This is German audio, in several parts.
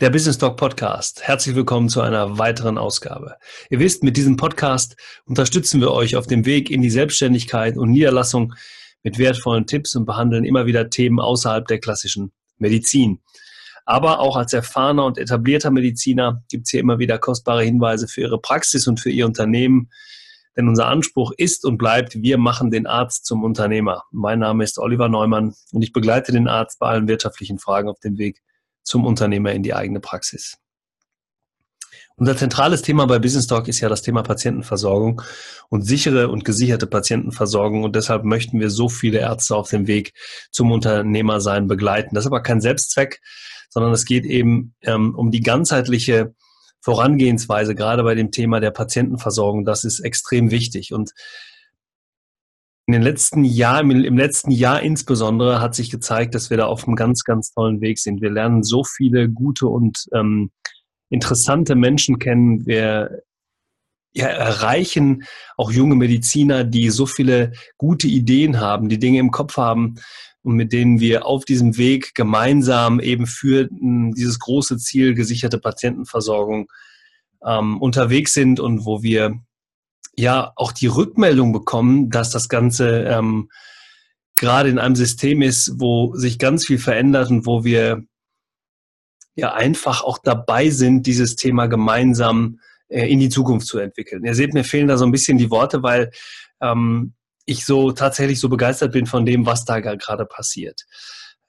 der Business Talk Podcast. Herzlich willkommen zu einer weiteren Ausgabe. Ihr wisst, mit diesem Podcast unterstützen wir euch auf dem Weg in die Selbstständigkeit und Niederlassung mit wertvollen Tipps und behandeln immer wieder Themen außerhalb der klassischen Medizin. Aber auch als erfahrener und etablierter Mediziner gibt es hier immer wieder kostbare Hinweise für Ihre Praxis und für Ihr Unternehmen. Denn unser Anspruch ist und bleibt, wir machen den Arzt zum Unternehmer. Mein Name ist Oliver Neumann und ich begleite den Arzt bei allen wirtschaftlichen Fragen auf dem Weg zum Unternehmer in die eigene Praxis. Unser zentrales Thema bei Business Talk ist ja das Thema Patientenversorgung und sichere und gesicherte Patientenversorgung. Und deshalb möchten wir so viele Ärzte auf dem Weg zum Unternehmersein begleiten. Das ist aber kein Selbstzweck, sondern es geht eben ähm, um die ganzheitliche Vorangehensweise, gerade bei dem Thema der Patientenversorgung. Das ist extrem wichtig. Und in den letzten Jahren, im letzten Jahr insbesondere, hat sich gezeigt, dass wir da auf einem ganz, ganz tollen Weg sind. Wir lernen so viele gute und ähm, interessante Menschen kennen. Wir ja, erreichen auch junge Mediziner, die so viele gute Ideen haben, die Dinge im Kopf haben und mit denen wir auf diesem Weg gemeinsam eben für hm, dieses große Ziel gesicherte Patientenversorgung ähm, unterwegs sind und wo wir ja auch die Rückmeldung bekommen, dass das Ganze ähm, gerade in einem System ist, wo sich ganz viel verändert und wo wir ja einfach auch dabei sind, dieses Thema gemeinsam äh, in die Zukunft zu entwickeln. Ihr seht, mir fehlen da so ein bisschen die Worte, weil ähm, ich so tatsächlich so begeistert bin von dem, was da gerade passiert.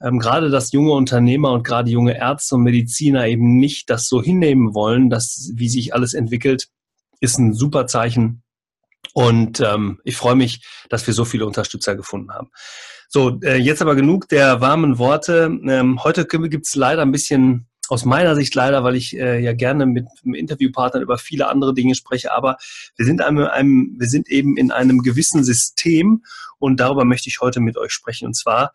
Ähm, gerade dass junge Unternehmer und gerade junge Ärzte und Mediziner eben nicht das so hinnehmen wollen, dass wie sich alles entwickelt, ist ein super Zeichen und ähm, ich freue mich, dass wir so viele Unterstützer gefunden haben. So, äh, jetzt aber genug der warmen Worte. Ähm, heute gibt es leider ein bisschen, aus meiner Sicht leider, weil ich äh, ja gerne mit, Interviewpartnern über viele andere Dinge spreche, aber wir sind, einem, einem, wir sind eben in einem gewissen System und darüber möchte ich heute mit euch sprechen. Und zwar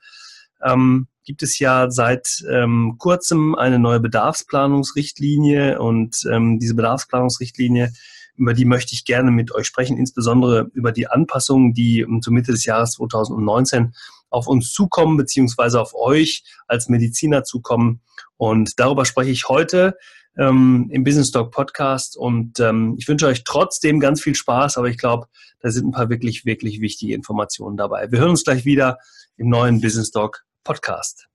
ähm, gibt es ja seit ähm, kurzem eine neue Bedarfsplanungsrichtlinie und ähm, diese Bedarfsplanungsrichtlinie über die möchte ich gerne mit euch sprechen, insbesondere über die Anpassungen, die zur Mitte des Jahres 2019 auf uns zukommen, beziehungsweise auf euch als Mediziner zukommen. Und darüber spreche ich heute ähm, im Business Talk Podcast. Und ähm, ich wünsche euch trotzdem ganz viel Spaß, aber ich glaube, da sind ein paar wirklich, wirklich wichtige Informationen dabei. Wir hören uns gleich wieder im neuen Business Talk Podcast.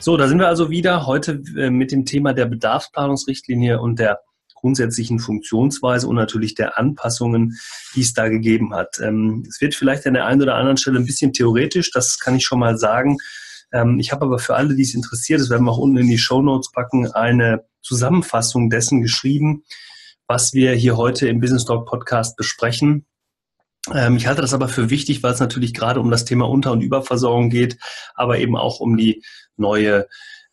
So, da sind wir also wieder heute äh, mit dem Thema der Bedarfsplanungsrichtlinie und der grundsätzlichen Funktionsweise und natürlich der Anpassungen, die es da gegeben hat. Ähm, es wird vielleicht an der einen oder anderen Stelle ein bisschen theoretisch, das kann ich schon mal sagen. Ähm, ich habe aber für alle, die es interessiert, das werden wir auch unten in die Show Notes packen, eine Zusammenfassung dessen geschrieben, was wir hier heute im Business Talk Podcast besprechen. Ähm, ich halte das aber für wichtig, weil es natürlich gerade um das Thema Unter- und Überversorgung geht, aber eben auch um die neue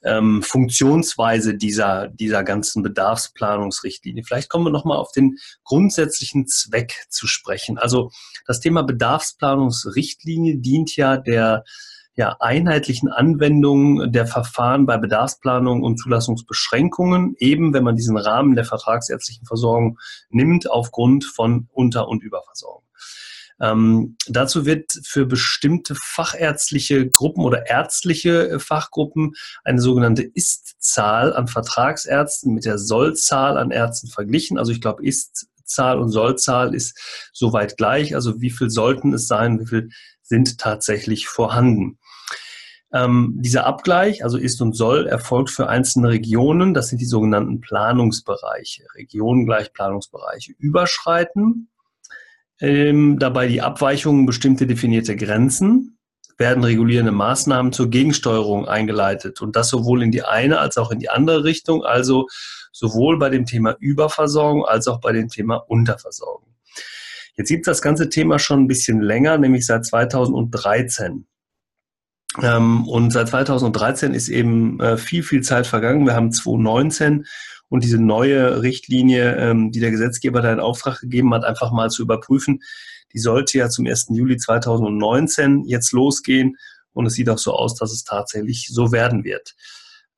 ähm, Funktionsweise dieser, dieser ganzen Bedarfsplanungsrichtlinie. Vielleicht kommen wir nochmal auf den grundsätzlichen Zweck zu sprechen. Also das Thema Bedarfsplanungsrichtlinie dient ja der ja, einheitlichen Anwendung der Verfahren bei Bedarfsplanung und Zulassungsbeschränkungen, eben wenn man diesen Rahmen der vertragsärztlichen Versorgung nimmt, aufgrund von Unter- und Überversorgung. Ähm, dazu wird für bestimmte fachärztliche Gruppen oder ärztliche äh, Fachgruppen eine sogenannte Ist-Zahl an Vertragsärzten mit der Soll-Zahl an Ärzten verglichen. Also ich glaube, Ist-Zahl und Soll-Zahl ist soweit gleich. Also wie viel sollten es sein, wie viel sind tatsächlich vorhanden. Ähm, dieser Abgleich, also ist und soll, erfolgt für einzelne Regionen. Das sind die sogenannten Planungsbereiche. Regionen gleich Planungsbereiche überschreiten ähm, dabei die Abweichungen bestimmte definierte Grenzen, werden regulierende Maßnahmen zur Gegensteuerung eingeleitet und das sowohl in die eine als auch in die andere Richtung, also sowohl bei dem Thema Überversorgung als auch bei dem Thema Unterversorgung. Jetzt gibt es das ganze Thema schon ein bisschen länger, nämlich seit 2013. Ähm, und seit 2013 ist eben äh, viel, viel Zeit vergangen. Wir haben 2019 und diese neue Richtlinie, ähm, die der Gesetzgeber da in Auftrag gegeben hat, einfach mal zu überprüfen, die sollte ja zum 1. Juli 2019 jetzt losgehen und es sieht auch so aus, dass es tatsächlich so werden wird.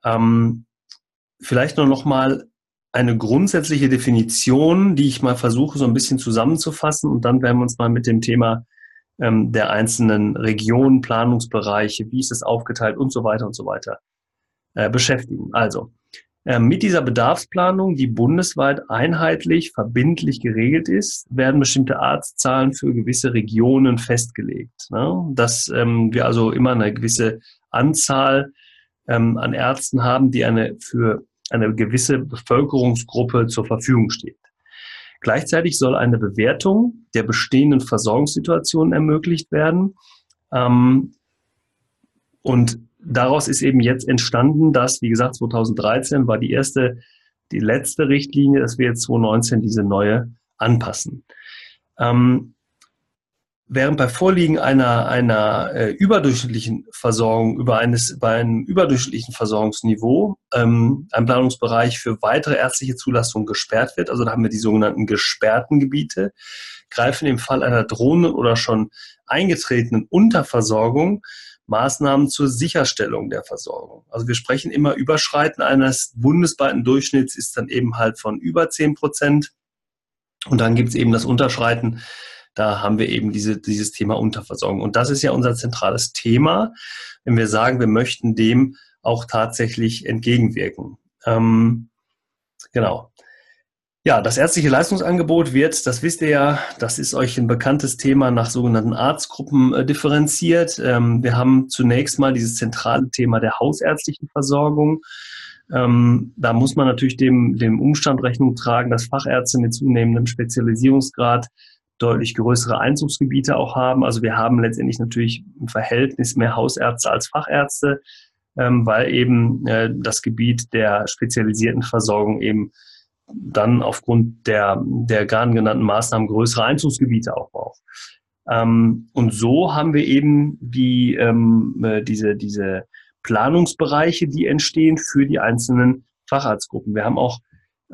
Ähm, vielleicht nur noch mal eine grundsätzliche Definition, die ich mal versuche so ein bisschen zusammenzufassen und dann werden wir uns mal mit dem Thema ähm, der einzelnen Regionen, Planungsbereiche, wie ist es aufgeteilt und so weiter und so weiter äh, beschäftigen. Also mit dieser Bedarfsplanung, die bundesweit einheitlich, verbindlich geregelt ist, werden bestimmte Arztzahlen für gewisse Regionen festgelegt. Ne? Dass ähm, wir also immer eine gewisse Anzahl ähm, an Ärzten haben, die eine für eine gewisse Bevölkerungsgruppe zur Verfügung steht. Gleichzeitig soll eine Bewertung der bestehenden Versorgungssituation ermöglicht werden. Ähm, und daraus ist eben jetzt entstanden, dass, wie gesagt, 2013 war die erste, die letzte Richtlinie, dass wir jetzt 2019 diese neue anpassen. Ähm, während bei Vorliegen einer, einer äh, überdurchschnittlichen Versorgung über eines, bei einem überdurchschnittlichen Versorgungsniveau ähm, ein Planungsbereich für weitere ärztliche Zulassung gesperrt wird, also da haben wir die sogenannten gesperrten Gebiete, greifen im Fall einer drohenden oder schon eingetretenen Unterversorgung Maßnahmen zur Sicherstellung der Versorgung. Also wir sprechen immer Überschreiten eines bundesweiten Durchschnitts ist dann eben halt von über 10 Prozent. Und dann gibt es eben das Unterschreiten. Da haben wir eben diese, dieses Thema Unterversorgung. Und das ist ja unser zentrales Thema, wenn wir sagen, wir möchten dem auch tatsächlich entgegenwirken. Ähm, genau. Ja, das ärztliche Leistungsangebot wird, das wisst ihr ja, das ist euch ein bekanntes Thema nach sogenannten Arztgruppen äh, differenziert. Ähm, wir haben zunächst mal dieses zentrale Thema der hausärztlichen Versorgung. Ähm, da muss man natürlich dem, dem Umstand Rechnung tragen, dass Fachärzte mit zunehmendem Spezialisierungsgrad deutlich größere Einzugsgebiete auch haben. Also wir haben letztendlich natürlich im Verhältnis mehr Hausärzte als Fachärzte, ähm, weil eben äh, das Gebiet der spezialisierten Versorgung eben dann aufgrund der, der gerade genannten Maßnahmen größere Einzugsgebiete auch braucht. Ähm, und so haben wir eben die, ähm, äh, diese, diese Planungsbereiche, die entstehen für die einzelnen Facharztgruppen. Wir haben auch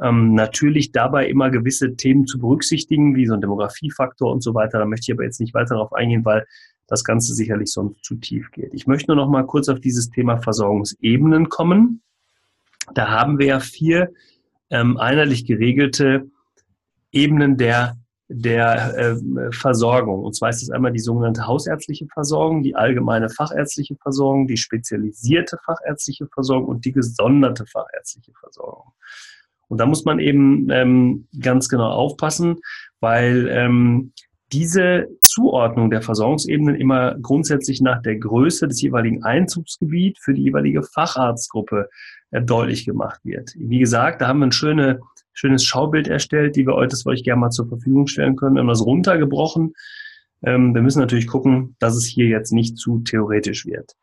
ähm, natürlich dabei immer gewisse Themen zu berücksichtigen, wie so ein Demografiefaktor und so weiter. Da möchte ich aber jetzt nicht weiter darauf eingehen, weil das Ganze sicherlich sonst zu tief geht. Ich möchte nur noch mal kurz auf dieses Thema Versorgungsebenen kommen. Da haben wir ja vier ähm, einheitlich geregelte Ebenen der, der äh, Versorgung. Und zwar ist es einmal die sogenannte hausärztliche Versorgung, die allgemeine fachärztliche Versorgung, die spezialisierte fachärztliche Versorgung und die gesonderte fachärztliche Versorgung. Und da muss man eben ähm, ganz genau aufpassen, weil ähm, diese Zuordnung der Versorgungsebenen immer grundsätzlich nach der Größe des jeweiligen Einzugsgebiets für die jeweilige Facharztgruppe äh, deutlich gemacht wird. Wie gesagt, da haben wir ein schöne, schönes Schaubild erstellt, die wir euch, das euch gerne mal zur Verfügung stellen können. Wir haben das runtergebrochen. Ähm, wir müssen natürlich gucken, dass es hier jetzt nicht zu theoretisch wird.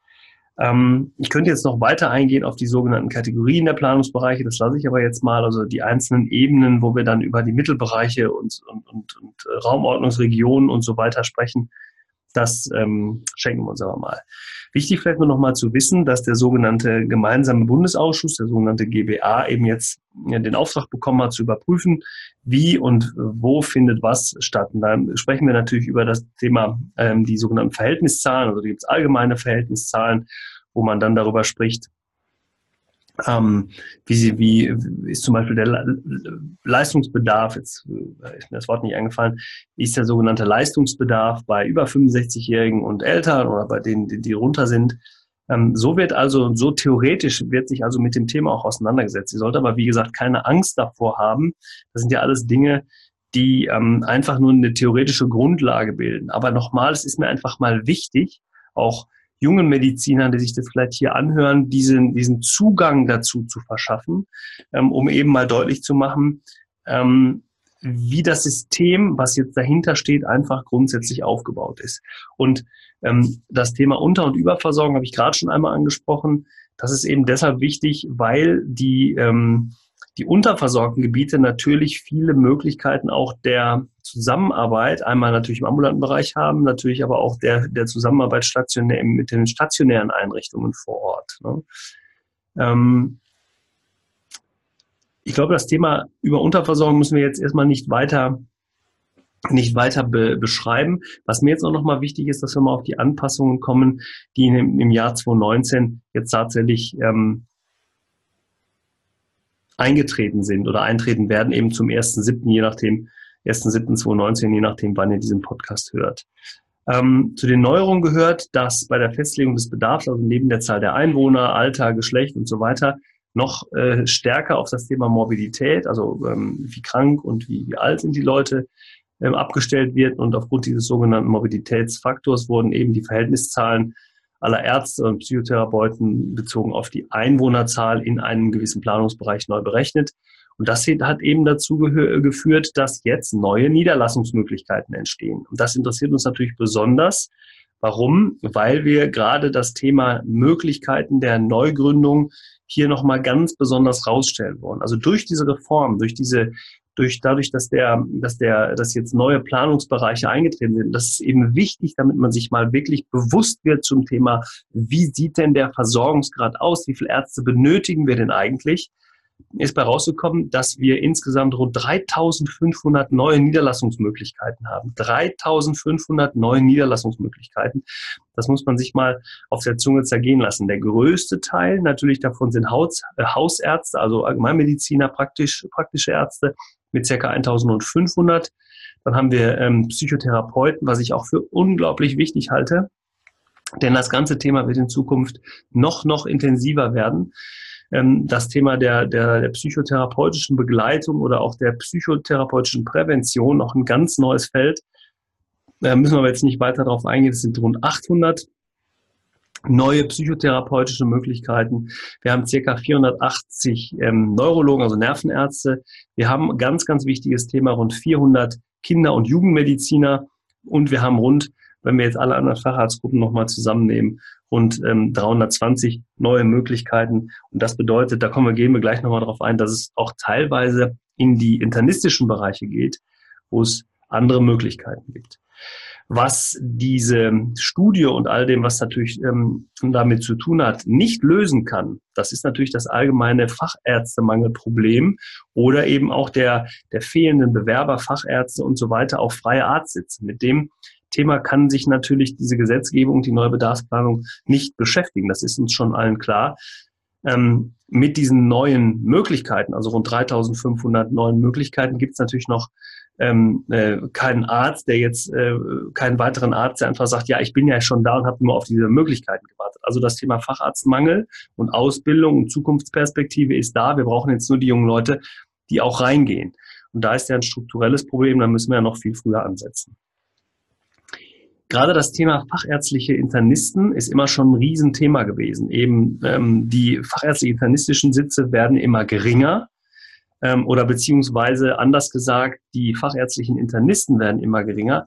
Ähm, ich könnte jetzt noch weiter eingehen auf die sogenannten Kategorien der Planungsbereiche. Das lasse ich aber jetzt mal. Also die einzelnen Ebenen, wo wir dann über die Mittelbereiche und, und, und, und Raumordnungsregionen und so weiter sprechen. Das ähm, schenken wir uns aber mal. Wichtig vielleicht nur noch mal zu wissen, dass der sogenannte gemeinsame Bundesausschuss, der sogenannte GBA, eben jetzt den Auftrag bekommen hat, zu überprüfen, wie und wo findet was statt. Und dann sprechen wir natürlich über das Thema ähm, die sogenannten Verhältniszahlen. Also da gibt es allgemeine Verhältniszahlen, wo man dann darüber spricht, ähm, wie, sie, wie ist zum Beispiel der Leistungsbedarf, jetzt äh, ist mir das Wort nicht eingefallen, ist der sogenannte Leistungsbedarf bei über 65-Jährigen und Eltern oder bei denen, die, die runter sind. Ähm, so wird also, so theoretisch wird sich also mit dem Thema auch auseinandergesetzt. Sie sollte aber, wie gesagt, keine Angst davor haben. Das sind ja alles Dinge, die ähm, einfach nur eine theoretische Grundlage bilden. Aber nochmal, es ist mir einfach mal wichtig, auch jungen Medizinern, die sich das vielleicht hier anhören, diesen, diesen Zugang dazu zu verschaffen, ähm, um eben mal deutlich zu machen, ähm, wie das System, was jetzt dahinter steht, einfach grundsätzlich aufgebaut ist. Und ähm, das Thema Unter- und Überversorgung habe ich gerade schon einmal angesprochen. Das ist eben deshalb wichtig, weil die ähm, die unterversorgten Gebiete natürlich viele Möglichkeiten auch der Zusammenarbeit, einmal natürlich im ambulanten Bereich haben, natürlich aber auch der, der Zusammenarbeit stationär, mit den stationären Einrichtungen vor Ort. Ne? Ähm, ich glaube, das Thema über Unterversorgung müssen wir jetzt erstmal nicht weiter nicht weiter be beschreiben. Was mir jetzt auch nochmal wichtig ist, dass wir mal auf die Anpassungen kommen, die im, im Jahr 2019 jetzt tatsächlich ähm, eingetreten sind oder eintreten werden, eben zum 1.7., je nachdem, 1.7.2019, je nachdem, wann ihr diesen Podcast hört. Ähm, zu den Neuerungen gehört, dass bei der Festlegung des Bedarfs, also neben der Zahl der Einwohner, Alter, Geschlecht und so weiter, noch äh, stärker auf das Thema Morbidität, also ähm, wie krank und wie, wie alt sind die Leute, ähm, abgestellt wird. Und aufgrund dieses sogenannten Morbiditätsfaktors wurden eben die Verhältniszahlen aller Ärzte und Psychotherapeuten bezogen auf die Einwohnerzahl in einem gewissen Planungsbereich neu berechnet. Und das hat eben dazu geführt, dass jetzt neue Niederlassungsmöglichkeiten entstehen. Und das interessiert uns natürlich besonders. Warum? Weil wir gerade das Thema Möglichkeiten der Neugründung hier nochmal ganz besonders rausstellen wollen. Also durch diese Reform, durch diese durch dadurch, dass der, dass der, dass jetzt neue Planungsbereiche eingetreten sind. Das ist eben wichtig, damit man sich mal wirklich bewusst wird zum Thema, wie sieht denn der Versorgungsgrad aus? Wie viele Ärzte benötigen wir denn eigentlich? Ist bei rausgekommen, dass wir insgesamt rund 3500 neue Niederlassungsmöglichkeiten haben. 3500 neue Niederlassungsmöglichkeiten. Das muss man sich mal auf der Zunge zergehen lassen. Der größte Teil natürlich davon sind Haus, äh, Hausärzte, also Allgemeinmediziner, praktisch, praktische Ärzte mit circa 1500. Dann haben wir ähm, Psychotherapeuten, was ich auch für unglaublich wichtig halte. Denn das ganze Thema wird in Zukunft noch, noch intensiver werden. Ähm, das Thema der, der, der psychotherapeutischen Begleitung oder auch der psychotherapeutischen Prävention noch ein ganz neues Feld. Da müssen wir aber jetzt nicht weiter darauf eingehen. Es sind rund 800 neue psychotherapeutische Möglichkeiten. Wir haben circa 480 ähm, Neurologen, also Nervenärzte. Wir haben ganz, ganz wichtiges Thema, rund 400 Kinder- und Jugendmediziner. Und wir haben rund, wenn wir jetzt alle anderen Facharztgruppen nochmal zusammennehmen, rund ähm, 320 neue Möglichkeiten. Und das bedeutet, da kommen wir, gehen wir gleich nochmal drauf ein, dass es auch teilweise in die internistischen Bereiche geht, wo es andere Möglichkeiten gibt was diese Studie und all dem, was natürlich ähm, damit zu tun hat, nicht lösen kann, das ist natürlich das allgemeine Fachärztemangelproblem oder eben auch der, der fehlenden Bewerber, Fachärzte und so weiter auf freie Arztsitze. Mit dem Thema kann sich natürlich diese Gesetzgebung, die neue Bedarfsplanung nicht beschäftigen. Das ist uns schon allen klar. Ähm, mit diesen neuen Möglichkeiten, also rund 3500 neuen Möglichkeiten, gibt es natürlich noch ähm, äh, keinen Arzt, der jetzt, äh, keinen weiteren Arzt, der einfach sagt, ja, ich bin ja schon da und habe nur auf diese Möglichkeiten gewartet. Also das Thema Facharztmangel und Ausbildung und Zukunftsperspektive ist da. Wir brauchen jetzt nur die jungen Leute, die auch reingehen. Und da ist ja ein strukturelles Problem, da müssen wir ja noch viel früher ansetzen. Gerade das Thema fachärztliche Internisten ist immer schon ein Riesenthema gewesen. Eben ähm, die fachärztlichen internistischen Sitze werden immer geringer ähm, oder beziehungsweise anders gesagt, die fachärztlichen Internisten werden immer geringer.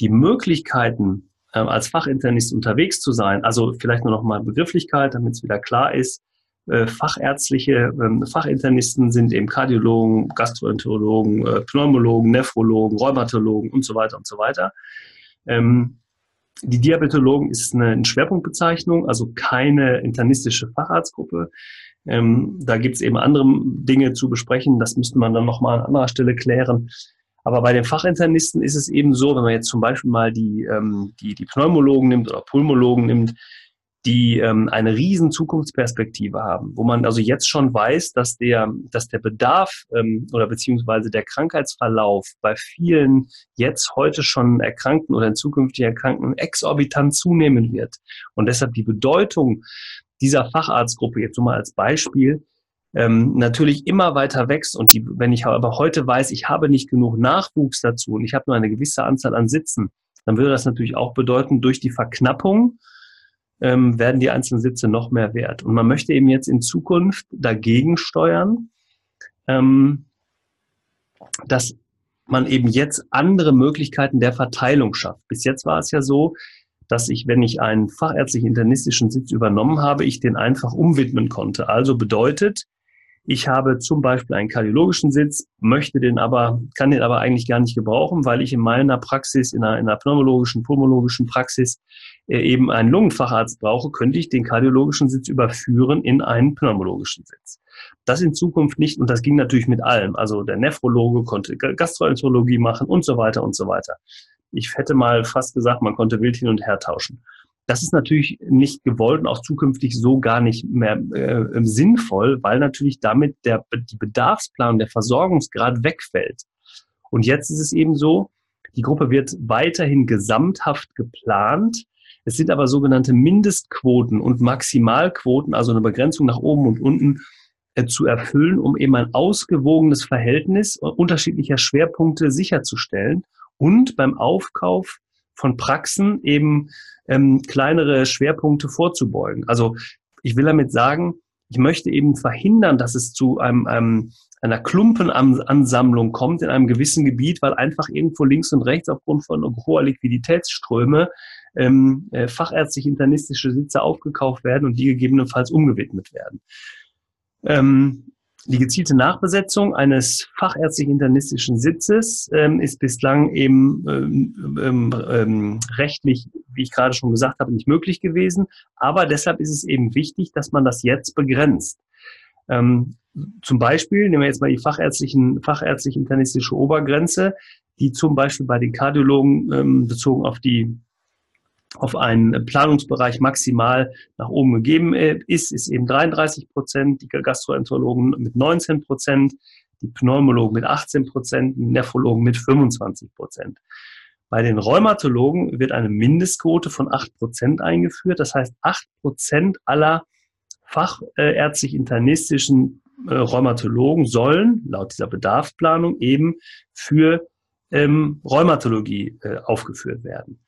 Die Möglichkeiten, ähm, als Fachinternist unterwegs zu sein, also vielleicht nur noch mal Begrifflichkeit, damit es wieder klar ist, äh, fachärztliche ähm, Fachinternisten sind eben Kardiologen, Gastroenterologen, äh, Pneumologen, Nephrologen, Rheumatologen und so weiter und so weiter. Ähm, die Diabetologen ist eine, eine Schwerpunktbezeichnung, also keine internistische Facharztgruppe. Ähm, da gibt es eben andere Dinge zu besprechen. Das müsste man dann nochmal an anderer Stelle klären. Aber bei den Fachinternisten ist es eben so, wenn man jetzt zum Beispiel mal die, ähm, die, die Pneumologen nimmt oder Pulmologen nimmt, die ähm, eine riesen Zukunftsperspektive haben, wo man also jetzt schon weiß, dass der, dass der Bedarf ähm, oder beziehungsweise der Krankheitsverlauf bei vielen jetzt heute schon Erkrankten oder in zukünftig Erkrankten exorbitant zunehmen wird. Und deshalb die Bedeutung dieser Facharztgruppe, jetzt nur mal als Beispiel, ähm, natürlich immer weiter wächst und die, wenn ich aber heute weiß, ich habe nicht genug Nachwuchs dazu und ich habe nur eine gewisse Anzahl an Sitzen, dann würde das natürlich auch bedeuten, durch die Verknappung ähm, werden die einzelnen Sitze noch mehr wert. Und man möchte eben jetzt in Zukunft dagegen steuern, ähm, dass man eben jetzt andere Möglichkeiten der Verteilung schafft. Bis jetzt war es ja so, dass ich, wenn ich einen fachärztlichen internistischen Sitz übernommen habe, ich den einfach umwidmen konnte. Also bedeutet, ich habe zum Beispiel einen kardiologischen Sitz, möchte den aber, kann den aber eigentlich gar nicht gebrauchen, weil ich in meiner Praxis, in einer, in einer pneumologischen, pulmologischen Praxis eben einen Lungenfacharzt brauche, könnte ich den kardiologischen Sitz überführen in einen pneumologischen Sitz. Das in Zukunft nicht, und das ging natürlich mit allem. Also der Nephrologe konnte Gastroenterologie machen und so weiter und so weiter. Ich hätte mal fast gesagt, man konnte wild hin und her tauschen. Das ist natürlich nicht gewollt und auch zukünftig so gar nicht mehr äh, sinnvoll, weil natürlich damit der, die Bedarfsplanung, der Versorgungsgrad wegfällt. Und jetzt ist es eben so, Die Gruppe wird weiterhin gesamthaft geplant. Es sind aber sogenannte Mindestquoten und Maximalquoten, also eine Begrenzung nach oben und unten äh, zu erfüllen, um eben ein ausgewogenes Verhältnis unterschiedlicher Schwerpunkte sicherzustellen und beim Aufkauf von Praxen eben ähm, kleinere Schwerpunkte vorzubeugen. Also ich will damit sagen, ich möchte eben verhindern, dass es zu einem, einem einer Klumpenansammlung kommt in einem gewissen Gebiet, weil einfach irgendwo links und rechts aufgrund von hoher Liquiditätsströme ähm, äh, fachärztlich-internistische Sitze aufgekauft werden und die gegebenenfalls umgewidmet werden. Ähm, die gezielte Nachbesetzung eines fachärztlich-internistischen Sitzes ähm, ist bislang eben ähm, ähm, ähm, rechtlich, wie ich gerade schon gesagt habe, nicht möglich gewesen. Aber deshalb ist es eben wichtig, dass man das jetzt begrenzt. Ähm, zum Beispiel, nehmen wir jetzt mal die fachärztlichen, fachärztlich-internistische Obergrenze, die zum Beispiel bei den Kardiologen ähm, bezogen auf die auf einen Planungsbereich maximal nach oben gegeben äh, ist, ist eben 33 Prozent, die Gastroenterologen mit 19 Prozent, die Pneumologen mit 18 Prozent, die Nephrologen mit 25 Prozent. Bei den Rheumatologen wird eine Mindestquote von 8 Prozent eingeführt. Das heißt, 8 Prozent aller fachärztlich-internistischen äh, Rheumatologen sollen laut dieser Bedarfsplanung eben für ähm, Rheumatologie äh, aufgeführt werden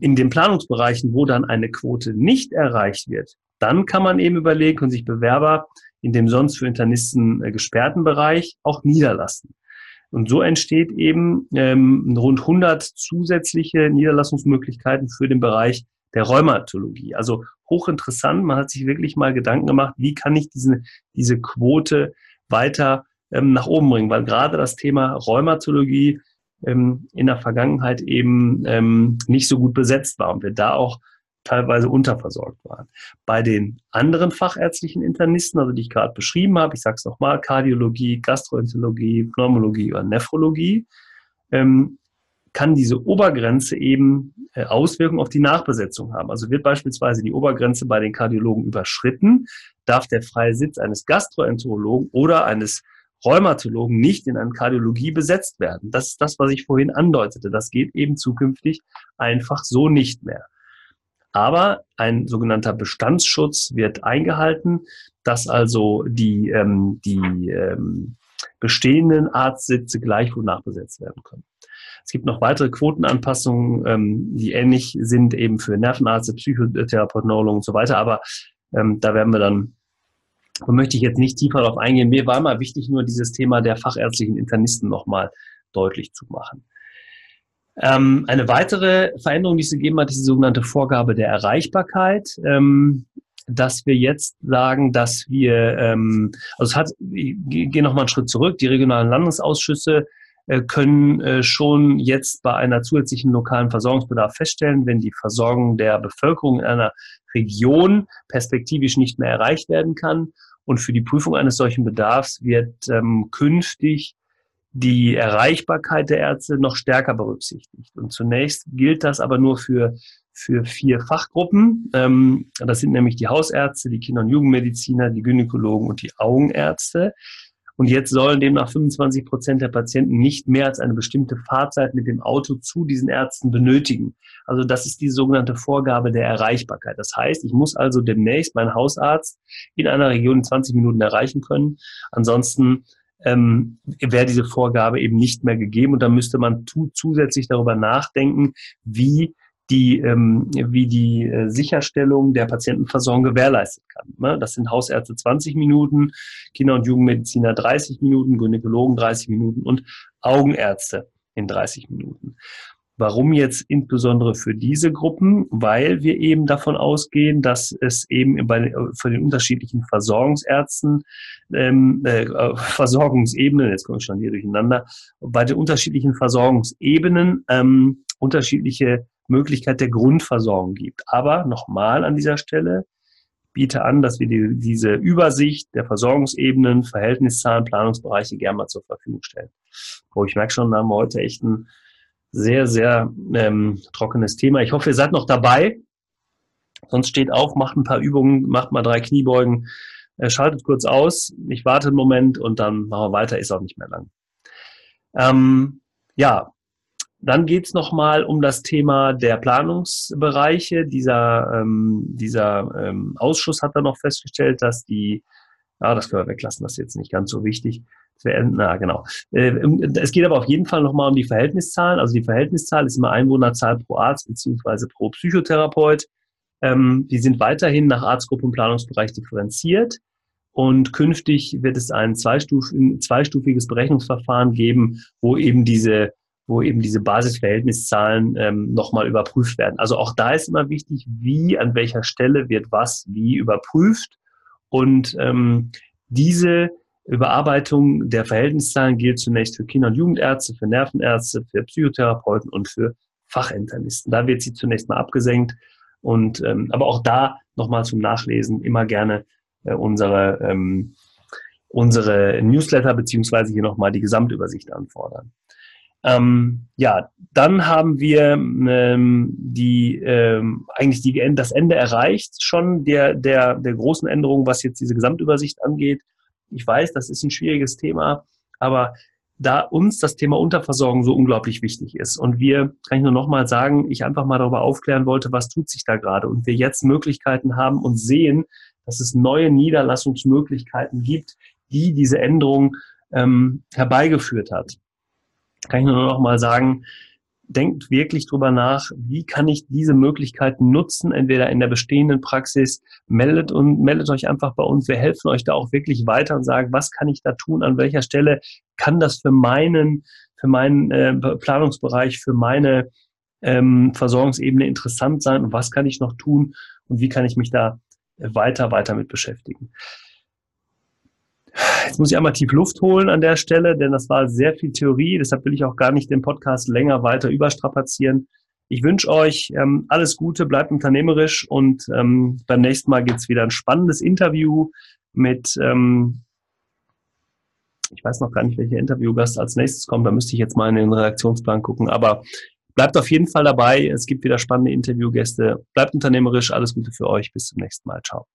in den Planungsbereichen, wo dann eine Quote nicht erreicht wird, dann kann man eben überlegen und sich Bewerber in dem sonst für Internisten äh, gesperrten Bereich auch niederlassen. Und so entsteht eben ähm, rund 100 zusätzliche Niederlassungsmöglichkeiten für den Bereich der Rheumatologie. Also hochinteressant. Man hat sich wirklich mal Gedanken gemacht, wie kann ich diese, diese Quote weiter ähm, nach oben bringen? Weil gerade das Thema Rheumatologie ähm, in der Vergangenheit eben ähm, nicht so gut besetzt war und wir da auch teilweise unterversorgt waren. Bei den anderen fachärztlichen Internisten, also die ich gerade beschrieben habe, ich sage es nochmal, Kardiologie, Gastroenterologie, Pneumologie oder Nephrologie, ähm, kann diese Obergrenze eben äh, Auswirkungen auf die Nachbesetzung haben. Also wird beispielsweise die Obergrenze bei den Kardiologen überschritten, darf der freie Sitz eines Gastroenterologen oder eines Rheumatologen nicht in einer Kardiologie besetzt werden. Das ist das, was ich vorhin andeutete. Das geht eben zukünftig einfach so nicht mehr. Aber ein sogenannter Bestandsschutz wird eingehalten, dass also die, ähm, die ähm, bestehenden Arztsitze gleichwohl nachbesetzt werden können. Es gibt noch weitere Quotenanpassungen, ähm, die ähnlich sind eben für Nervenärzte, Psychotherapeuten, Neurologen und so weiter. Aber ähm, da werden wir dann da möchte ich jetzt nicht tiefer darauf eingehen. Mir war mal wichtig, nur dieses Thema der fachärztlichen Internisten nochmal deutlich zu machen. Ähm, eine weitere Veränderung, die es gegeben hat, ist die sogenannte Vorgabe der Erreichbarkeit. Ähm, dass wir jetzt sagen, dass wir, ähm, also es hat, ich gehe nochmal einen Schritt zurück, die regionalen Landesausschüsse können äh, schon jetzt bei einer zusätzlichen lokalen Versorgungsbedarf feststellen, wenn die Versorgung der Bevölkerung in einer Region perspektivisch nicht mehr erreicht werden kann. Und für die Prüfung eines solchen Bedarfs wird ähm, künftig die Erreichbarkeit der Ärzte noch stärker berücksichtigt. Und zunächst gilt das aber nur für, für vier Fachgruppen. Ähm, das sind nämlich die Hausärzte, die Kinder- und Jugendmediziner, die Gynäkologen und die Augenärzte. Und jetzt sollen demnach 25 Prozent der Patienten nicht mehr als eine bestimmte Fahrzeit mit dem Auto zu diesen Ärzten benötigen. Also das ist die sogenannte Vorgabe der Erreichbarkeit. Das heißt, ich muss also demnächst meinen Hausarzt in einer Region in 20 Minuten erreichen können. Ansonsten ähm, wäre diese Vorgabe eben nicht mehr gegeben und da müsste man zusätzlich darüber nachdenken, wie die, ähm, wie die äh, Sicherstellung der Patientenversorgung gewährleistet kann. Ne? Das sind Hausärzte 20 Minuten, Kinder- und Jugendmediziner 30 Minuten, Gynäkologen 30 Minuten und Augenärzte in 30 Minuten. Warum jetzt insbesondere für diese Gruppen? Weil wir eben davon ausgehen, dass es eben bei, für den unterschiedlichen Versorgungsärzten, ähm, äh, Versorgungsebenen, jetzt komme ich schon hier durcheinander, bei den unterschiedlichen Versorgungsebenen ähm, unterschiedliche Möglichkeit der Grundversorgung gibt. Aber nochmal an dieser Stelle, biete an, dass wir die, diese Übersicht der Versorgungsebenen, Verhältniszahlen, Planungsbereiche gerne mal zur Verfügung stellen. Oh, ich merke schon, da haben wir heute echt ein sehr, sehr ähm, trockenes Thema. Ich hoffe, ihr seid noch dabei. Sonst steht auf, macht ein paar Übungen, macht mal drei Kniebeugen, äh, schaltet kurz aus. Ich warte einen Moment und dann machen wir weiter, ist auch nicht mehr lang. Ähm, ja, dann geht es nochmal um das Thema der Planungsbereiche. Dieser, ähm, dieser ähm, Ausschuss hat dann noch festgestellt, dass die, ja, das können wir weglassen, das ist jetzt nicht ganz so wichtig. Na, genau. Äh, es geht aber auf jeden Fall nochmal um die Verhältniszahlen. Also die Verhältniszahl ist immer Einwohnerzahl pro Arzt beziehungsweise pro Psychotherapeut. Ähm, die sind weiterhin nach Arztgruppe und Planungsbereich differenziert. Und künftig wird es ein zweistufiges Berechnungsverfahren geben, wo eben diese wo eben diese Basisverhältniszahlen ähm, nochmal überprüft werden. Also auch da ist immer wichtig, wie, an welcher Stelle wird was wie überprüft. Und ähm, diese Überarbeitung der Verhältniszahlen gilt zunächst für Kinder- und Jugendärzte, für Nervenärzte, für Psychotherapeuten und für Fachinternisten. Da wird sie zunächst mal abgesenkt. Und ähm, aber auch da nochmal zum Nachlesen immer gerne äh, unsere ähm, unsere Newsletter beziehungsweise hier nochmal die Gesamtübersicht anfordern. Ähm, ja, dann haben wir ähm, die ähm, eigentlich die, das Ende erreicht schon der, der, der großen Änderung, was jetzt diese Gesamtübersicht angeht. Ich weiß, das ist ein schwieriges Thema, aber da uns das Thema Unterversorgung so unglaublich wichtig ist und wir, kann ich nur nochmal sagen, ich einfach mal darüber aufklären wollte, was tut sich da gerade und wir jetzt Möglichkeiten haben und sehen, dass es neue Niederlassungsmöglichkeiten gibt, die diese Änderung ähm, herbeigeführt hat kann ich nur noch mal sagen, denkt wirklich drüber nach, wie kann ich diese Möglichkeiten nutzen, entweder in der bestehenden Praxis, meldet und meldet euch einfach bei uns. Wir helfen euch da auch wirklich weiter und sagen, was kann ich da tun, an welcher Stelle kann das für meinen, für meinen äh, Planungsbereich, für meine ähm, Versorgungsebene interessant sein und was kann ich noch tun und wie kann ich mich da weiter, weiter mit beschäftigen. Jetzt muss ich einmal tief Luft holen an der Stelle, denn das war sehr viel Theorie. Deshalb will ich auch gar nicht den Podcast länger weiter überstrapazieren. Ich wünsche euch ähm, alles Gute, bleibt unternehmerisch und ähm, beim nächsten Mal gibt es wieder ein spannendes Interview mit, ähm, ich weiß noch gar nicht, welcher Interviewgast als nächstes kommt, da müsste ich jetzt mal in den Redaktionsplan gucken, aber bleibt auf jeden Fall dabei. Es gibt wieder spannende Interviewgäste. Bleibt unternehmerisch, alles Gute für euch. Bis zum nächsten Mal. Ciao.